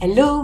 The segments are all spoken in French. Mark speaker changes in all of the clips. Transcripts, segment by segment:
Speaker 1: Hello,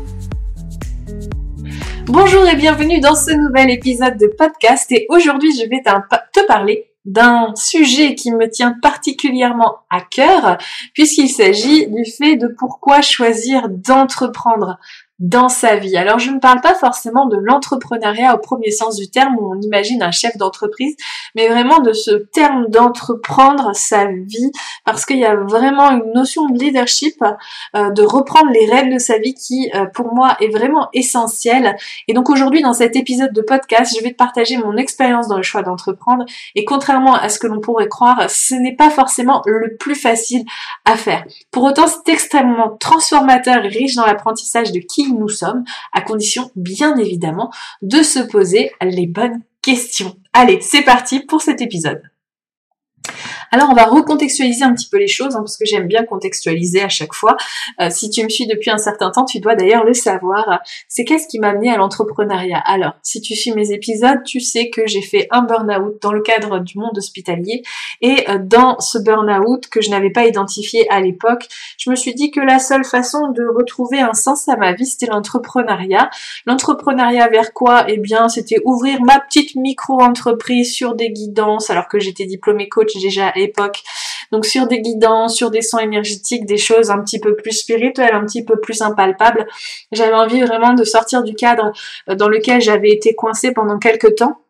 Speaker 1: Bonjour et bienvenue dans ce nouvel épisode de podcast. Et aujourd'hui je vais te parler d'un sujet qui me tient particulièrement à cœur, puisqu'il s'agit du fait de pourquoi choisir d'entreprendre dans sa vie. Alors je ne parle pas forcément de l'entrepreneuriat au premier sens du terme où on imagine un chef d'entreprise, mais vraiment de ce terme d'entreprendre sa vie parce qu'il y a vraiment une notion de leadership, euh, de reprendre les règles de sa vie qui euh, pour moi est vraiment essentielle. Et donc aujourd'hui dans cet épisode de podcast, je vais te partager mon expérience dans le choix d'entreprendre et contrairement à ce que l'on pourrait croire, ce n'est pas forcément le plus facile à faire. Pour autant, c'est extrêmement transformateur et riche dans l'apprentissage de qui nous sommes, à condition bien évidemment de se poser les bonnes questions. Allez, c'est parti pour cet épisode. Alors on va recontextualiser un petit peu les choses, hein, parce que j'aime bien contextualiser à chaque fois. Euh, si tu me suis depuis un certain temps, tu dois d'ailleurs le savoir. C'est qu'est-ce qui m'a amené à l'entrepreneuriat? Alors, si tu suis mes épisodes, tu sais que j'ai fait un burn-out dans le cadre du monde hospitalier. Et euh, dans ce burn-out que je n'avais pas identifié à l'époque, je me suis dit que la seule façon de retrouver un sens à ma vie, c'était l'entrepreneuriat. L'entrepreneuriat vers quoi? Eh bien, c'était ouvrir ma petite micro-entreprise sur des guidances, alors que j'étais diplômée coach déjà Donc sur des guidances, sur des sons énergétiques, des choses un petit peu plus spirituelles, un petit peu plus impalpables. J'avais envie vraiment de sortir du cadre euh, dans lequel j'avais été coincée pendant quelques temps.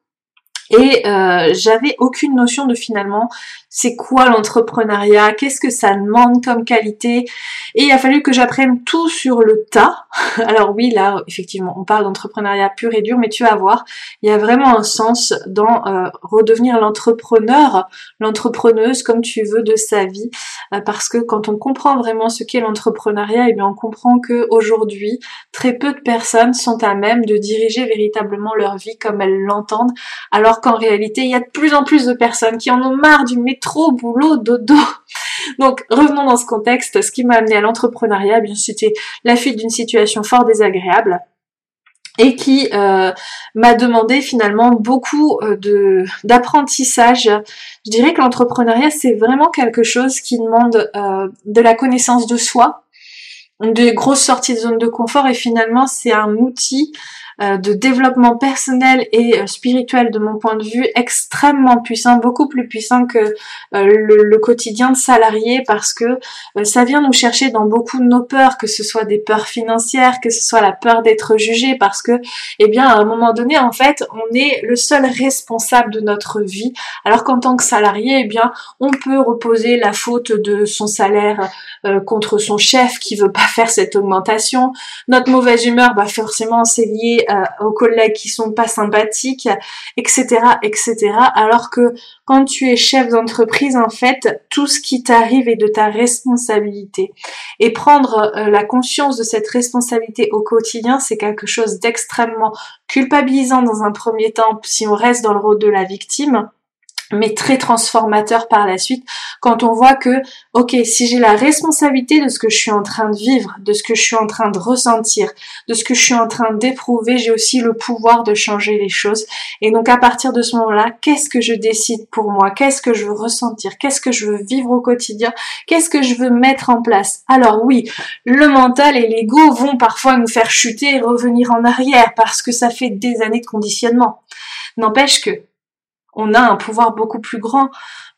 Speaker 1: Et euh, j'avais aucune notion de finalement c'est quoi l'entrepreneuriat, qu'est-ce que ça demande comme qualité. Et il a fallu que j'apprenne tout sur le tas. Alors oui, là, effectivement, on parle d'entrepreneuriat pur et dur, mais tu vas voir, il y a vraiment un sens dans euh, redevenir l'entrepreneur, l'entrepreneuse, comme tu veux, de sa vie. Euh, parce que quand on comprend vraiment ce qu'est l'entrepreneuriat, eh bien on comprend que aujourd'hui, très peu de personnes sont à même de diriger véritablement leur vie comme elles l'entendent, alors qu'en réalité, il y a de plus en plus de personnes qui en ont marre du métier trop boulot, dodo. Donc revenons dans ce contexte. Ce qui m'a amené à l'entrepreneuriat, eh bien c'était la fuite d'une situation fort désagréable et qui euh, m'a demandé finalement beaucoup euh, de d'apprentissage. Je dirais que l'entrepreneuriat c'est vraiment quelque chose qui demande euh, de la connaissance de soi, de grosses sorties de zone de confort et finalement c'est un outil de développement personnel et euh, spirituel de mon point de vue extrêmement puissant, beaucoup plus puissant que euh, le, quotidien de salarié parce que ça vient nous chercher dans beaucoup de nos peurs, que ce soit des peurs financières, que ce soit la peur d'être jugé parce que, eh bien, à un moment donné, en fait, on est le seul responsable de notre vie, alors qu'en tant que salarié, eh bien, on peut reposer la faute de son salaire contre son chef qui veut pas faire cette augmentation. Notre mauvaise humeur, bah forcément, c'est lié euh, aux collègues qui sont pas sympathiques, etc., etc. Alors que quand tu es chef d'entreprise, en fait, tout ce qui t'arrive est de ta responsabilité. Et prendre euh, la conscience de cette responsabilité au quotidien, c'est quelque chose d'extrêmement culpabilisant dans un premier temps si on reste dans le rôle de la victime mais très transformateur par la suite quand on voit que, ok, si j'ai la responsabilité de ce que je suis en train de vivre, de ce que je suis en train de ressentir, de ce que je suis en train d'éprouver, j'ai aussi le pouvoir de changer les choses. Et donc à partir de ce moment-là, qu'est-ce que je décide pour moi? Qu'est-ce que je veux ressentir? Qu'est-ce que je veux vivre au quotidien? Qu'est-ce que je veux mettre en place? Alors oui, le mental et l'ego vont parfois nous faire chuter et revenir en arrière parce que ça fait des années de conditionnement. N'empêche que on a un pouvoir beaucoup plus grand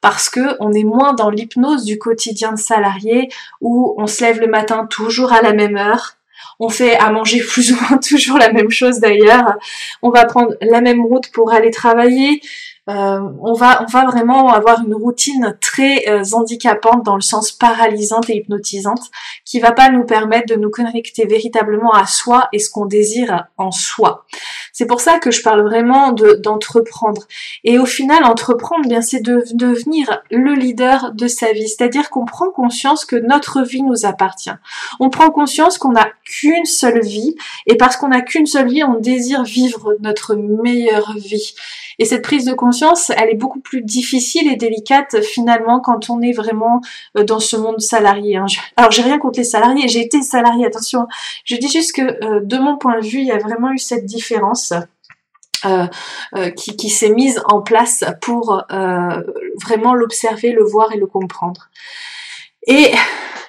Speaker 1: parce que on est moins dans l'hypnose du quotidien de salarié où on se lève le matin toujours à la même heure, on fait à manger plus ou moins toujours la même chose d'ailleurs. On va prendre la même route pour aller travailler. Euh, on va on va vraiment avoir une routine très euh, handicapante dans le sens paralysante et hypnotisante qui va pas nous permettre de nous connecter véritablement à soi et ce qu'on désire en soi. C'est pour ça que je parle vraiment d'entreprendre. et au final, entreprendre, bien c'est de devenir le leader de sa vie. C'est-à-dire qu'on prend conscience que notre vie nous appartient. On prend conscience qu'on n'a qu'une seule vie et parce qu'on n'a qu'une seule vie, on désire vivre notre meilleure vie. Et cette prise de conscience, elle est beaucoup plus difficile et délicate finalement quand on est vraiment euh, dans ce monde salarié. Hein. Alors j'ai rien contre les salariés, j'ai été salarié, attention. Je dis juste que euh, de mon point de vue, il y a vraiment eu cette différence. Euh, qui, qui s'est mise en place pour vraiment l'observer, le voir et le comprendre. Et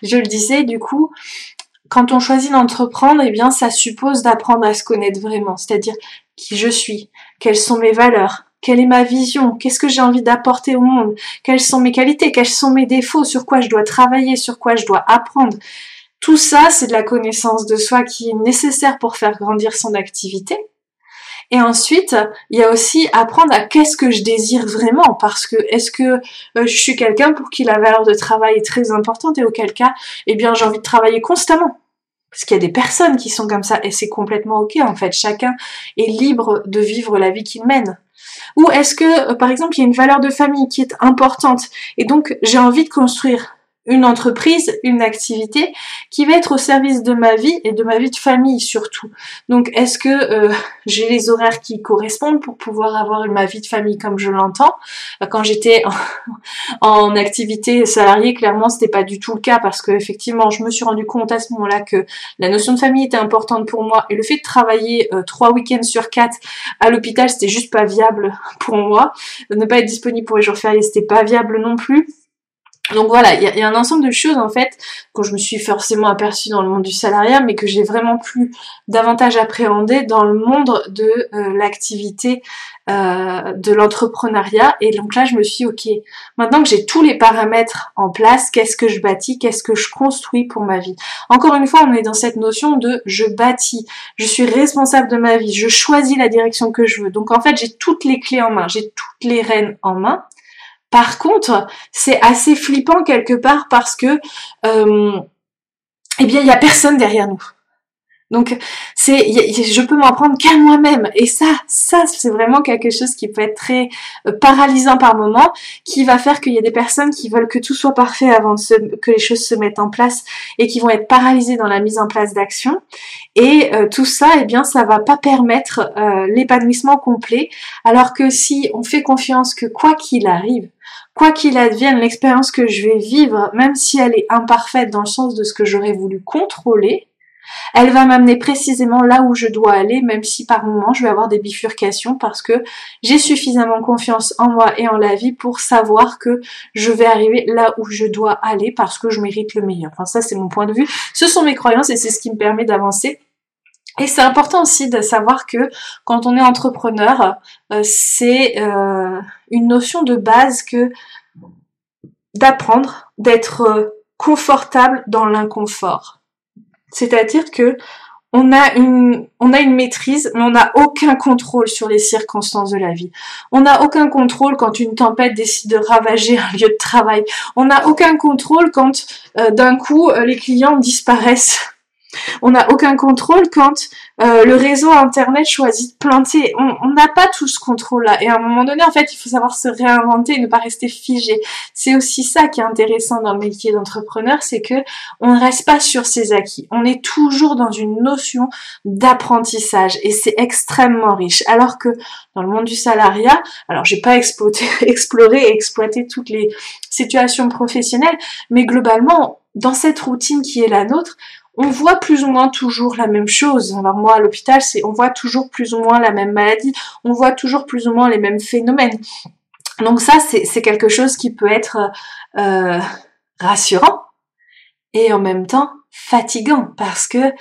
Speaker 1: je le disais, du coup, quand on choisit d'entreprendre, eh bien, ça suppose d'apprendre à se connaître vraiment, c'est-à-dire qui je suis, quelles sont mes valeurs, quelle est ma vision, qu'est-ce que j'ai envie d'apporter au monde, quelles sont mes qualités, quels sont mes défauts, sur quoi je dois travailler, sur quoi je dois apprendre? Tout ça, c'est de la connaissance de soi qui est nécessaire pour faire grandir son activité. Et ensuite, il y a aussi apprendre à qu'est-ce que je désire vraiment, parce que est-ce que euh, je suis quelqu'un pour qui la valeur de travail est très importante et auquel cas, eh bien, j'ai envie de travailler constamment. Parce qu'il y a des personnes qui sont comme ça et c'est complètement ok en fait. Chacun est libre de vivre la vie qu'il mène. Ou est-ce que, euh, par exemple, il y a une valeur de famille qui est importante et donc j'ai envie de construire une entreprise, une activité qui va être au service de ma vie et de ma vie de famille surtout. Donc est-ce que euh, j'ai les horaires qui correspondent pour pouvoir avoir ma vie de famille comme je l'entends? Quand j'étais en, activité salariée, clairement c'était pas du tout le cas parce que effectivement je me suis rendu compte à ce moment-là que la notion de famille était importante pour moi et le fait de travailler euh, trois week-ends sur quatre à l'hôpital c'était juste pas viable pour moi. Ne pas être disponible pour les jours fériés c'était pas viable non plus. Donc voilà, il y, a un ensemble de choses en fait que je me suis forcément aperçue dans le monde du salariat, mais que j'ai vraiment plus davantage appréhendé dans le monde de euh, l'activité euh, de l'entrepreneuriat. Et donc là, je me suis ok, maintenant que j'ai tous les paramètres en place, qu'est-ce que je bâtis, qu'est-ce que je construis pour ma vie? Encore une fois, on est dans cette notion de je bâtis, je suis responsable de ma vie, je choisis la direction que je veux. Donc en fait, j'ai toutes les clés en main, j'ai toutes les rênes en main. Par contre, c'est assez flippant quelque part parce que, euh, eh bien, il y a personne derrière nous. Donc, c'est, je peux m'en prendre qu'à moi-même. Et ça, ça, c'est vraiment quelque chose qui peut être très euh, paralysant par moment, qui va faire qu'il y a des personnes qui veulent que tout soit parfait avant que les choses se mettent en place et qui vont être paralysées dans la mise en place d'actions. Et euh, tout ça, eh bien, ça va pas permettre l'épanouissement complet. Alors que si on fait confiance que quoi qu'il arrive, quoi qu'il advienne, l'expérience que je vais vivre, même si elle est imparfaite dans le sens de ce que j'aurais voulu contrôler, elle va m'amener précisément là où je dois aller, même si par moments je vais avoir des bifurcations parce que j'ai suffisamment confiance en moi et en la vie pour savoir que je vais arriver là où je dois aller parce que je mérite le meilleur. Enfin ça c'est mon point de vue, ce sont mes croyances et c'est ce qui me permet d'avancer et c'est important aussi de savoir que quand on est entrepreneur, euh, c'est euh, une notion de base que d'apprendre d'être euh, confortable dans l'inconfort. C'est-à-dire que on a une, on a une maîtrise, mais on n'a aucun contrôle sur les circonstances de la vie. On n'a aucun contrôle quand une tempête décide de ravager un lieu de travail. On n'a aucun contrôle quand d'un coup les clients disparaissent on n'a aucun contrôle quand euh, le réseau internet choisit de planter. On n'a pas tout ce contrôle-là. Et à un moment donné, en fait, il faut savoir se réinventer et ne pas rester figé. C'est aussi ça qui est intéressant dans le métier d'entrepreneur, c'est que on ne reste pas sur ses acquis. On est toujours dans une notion d'apprentissage et c'est extrêmement riche. Alors que dans le monde du salariat, alors j'ai pas exploré et exploité toutes les situations professionnelles, mais globalement, dans cette routine qui est la nôtre, on voit plus ou moins toujours la même chose. Alors moi à l'hôpital, c'est on voit toujours plus ou moins la même maladie, on voit toujours plus ou moins les mêmes phénomènes. Donc ça, c'est quelque chose qui peut être euh, rassurant et en même temps fatigant parce que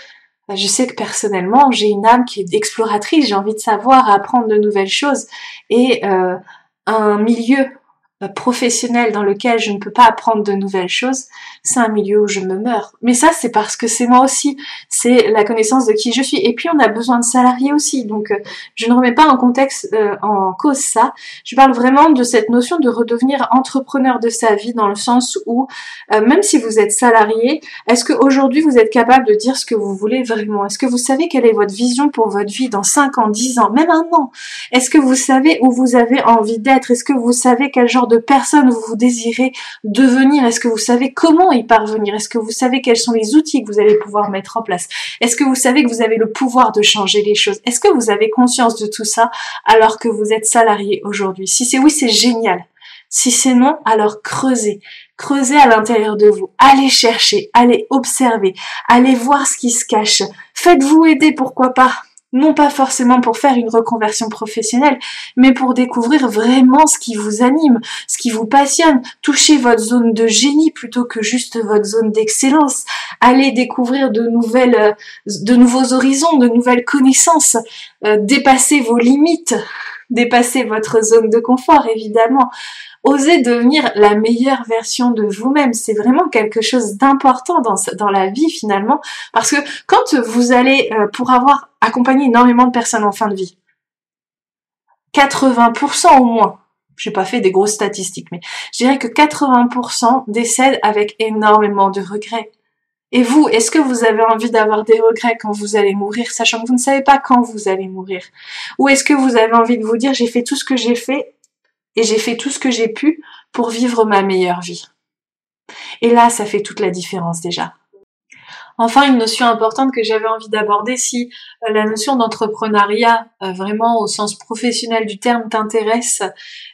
Speaker 1: je sais que personnellement, j'ai une âme qui est exploratrice, j'ai envie de savoir, apprendre de nouvelles choses et euh, un milieu professionnel dans lequel je ne peux pas apprendre de nouvelles choses, c'est un milieu où je me meurs. Mais ça, c'est parce que c'est moi aussi. C'est la connaissance de qui je suis. Et puis, on a besoin de salariés aussi. Donc, euh, je ne remets pas en contexte, euh, en cause ça. Je parle vraiment de cette notion de redevenir entrepreneur de sa vie dans le sens où, même si vous êtes salarié, est-ce qu'aujourd'hui, vous êtes capable de dire ce que vous voulez vraiment? Est-ce que vous savez quelle est votre vision pour votre vie dans 5 ans, 10 ans, même un an? Est-ce que vous savez où vous avez envie d'être? Est-ce que vous savez quel genre de personne vous désirez devenir? Est-ce que vous savez comment y parvenir? Est-ce que vous savez quels sont les outils que vous allez pouvoir mettre en place? Est-ce que vous savez que vous avez le pouvoir de changer les choses? Est-ce que vous avez conscience de tout ça alors que vous êtes salarié aujourd'hui? Si c'est oui, c'est génial. Si c'est non, alors creusez. Creusez à l'intérieur de vous. Allez chercher, allez observer, allez voir ce qui se cache. Faites-vous aider, pourquoi pas? Non pas forcément pour faire une reconversion professionnelle, mais pour découvrir vraiment ce qui vous anime, ce qui vous passionne, toucher votre zone de génie plutôt que juste votre zone d'excellence, allez découvrir de nouvelles, euh, de nouveaux horizons, de nouvelles connaissances, euh, dépasser vos limites, dépasser votre zone de confort évidemment, Osez devenir la meilleure version de vous-même. C'est vraiment quelque chose d'important dans, la vie finalement. Parce que quand vous allez, euh, pour avoir accompagné énormément de personnes en fin de vie, 80% au moins, j'ai pas fait des grosses statistiques, mais je dirais que 80% décèdent avec énormément de regrets. Et vous, est-ce que vous avez envie d'avoir des regrets quand vous allez mourir, sachant que vous ne savez pas quand vous allez mourir? Ou est-ce que vous avez envie de vous dire, j'ai fait tout ce que j'ai fait et j'ai fait tout ce que j'ai pu pour vivre ma meilleure vie. Et là, ça fait toute la différence déjà. Enfin, une notion importante que j'avais envie d'aborder, si euh, la notion d'entrepreneuriat, euh, vraiment au sens professionnel du terme, t'intéresse,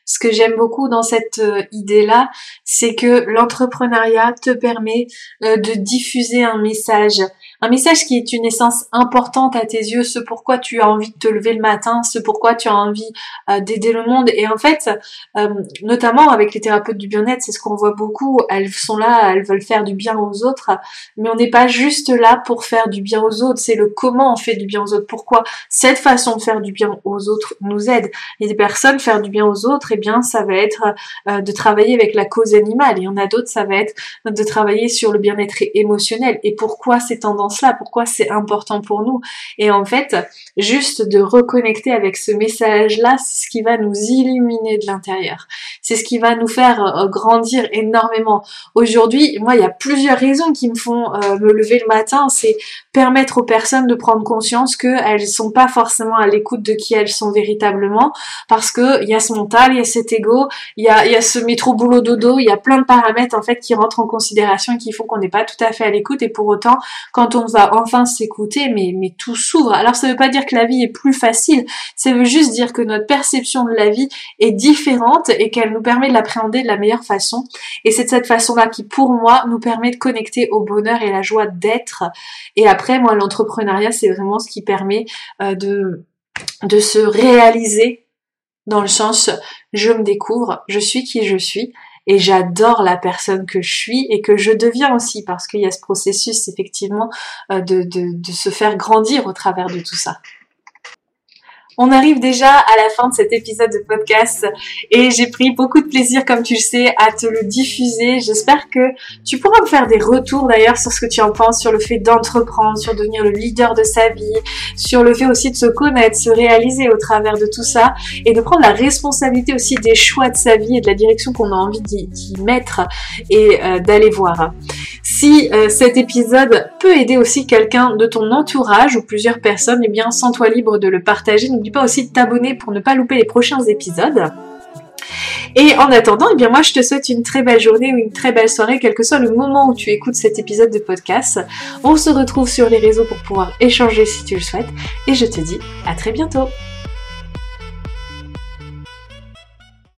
Speaker 1: ce que j'aime beaucoup dans cette euh, idée-là, c'est que l'entrepreneuriat te permet de diffuser un message un message qui est une essence importante à tes yeux, ce pourquoi tu as envie de te lever le matin, ce pourquoi tu as envie euh, d'aider le monde. Et en fait, euh, notamment avec les thérapeutes du bien-être, c'est ce qu'on voit beaucoup. Elles sont là, elles veulent faire du bien aux autres, mais on n'est pas juste là pour faire du bien aux autres. C'est le comment on fait du bien aux autres. Pourquoi cette façon de faire du bien aux autres nous aide. Et des personnes faire du bien aux autres, eh bien, ça va être euh, de travailler avec la cause animale. Il y en a d'autres, ça va être de travailler sur le bien-être émotionnel. Et pourquoi ces tendances là pourquoi c'est important pour nous. Et en fait, juste de reconnecter avec ce message-là, c'est ce qui va nous illuminer de l'intérieur. C'est ce qui va nous faire euh, grandir énormément. Aujourd'hui, moi, il y a plusieurs raisons qui me font euh, me lever le matin. C'est permettre aux personnes de prendre conscience qu'elles sont pas forcément à l'écoute de qui elles sont véritablement, parce que il y a ce mental, il y a cet ego, il y a, ce métro boulot dodo, il y a plein de paramètres en fait qui rentrent en considération et qui font qu'on n'est pas tout à fait à l'écoute. Et pour autant, quand on on va enfin s'écouter, mais, tout s'ouvre. Alors ça veut pas dire que la vie est plus facile, ça veut juste dire que notre perception de la vie est différente et qu'elle nous permet de l'appréhender de la meilleure façon. Et c'est de cette façon-là qui, pour moi, nous permet de connecter au bonheur et la joie d'être. Et après, moi, l'entrepreneuriat, c'est vraiment ce qui permet euh, de se réaliser dans le sens je me découvre, je suis qui je suis et j'adore la personne que je suis et que je deviens aussi parce qu'il y a ce processus effectivement euh, de, de, de se faire grandir au travers de tout ça. On arrive déjà à la fin de cet épisode de podcast et j'ai pris beaucoup de plaisir, comme tu le sais, à te le diffuser. J'espère que tu pourras me faire des retours d'ailleurs sur ce que tu en penses, sur le fait d'entreprendre, sur devenir le leader de sa vie, sur le fait aussi de se connaître, se réaliser au travers de tout ça et de prendre la responsabilité aussi des choix de sa vie et de la direction qu'on a envie d'y mettre et euh, d'aller voir. Si euh, cet épisode peut aider aussi quelqu'un de ton entourage ou plusieurs personnes, eh bien, sens-toi libre de le partager pas aussi de t'abonner pour ne pas louper les prochains épisodes. Et en attendant, eh bien moi je te souhaite une très belle journée ou une très belle soirée, quel que soit le moment où tu écoutes cet épisode de podcast. On se retrouve sur les réseaux pour pouvoir échanger si tu le souhaites. Et je te dis à très bientôt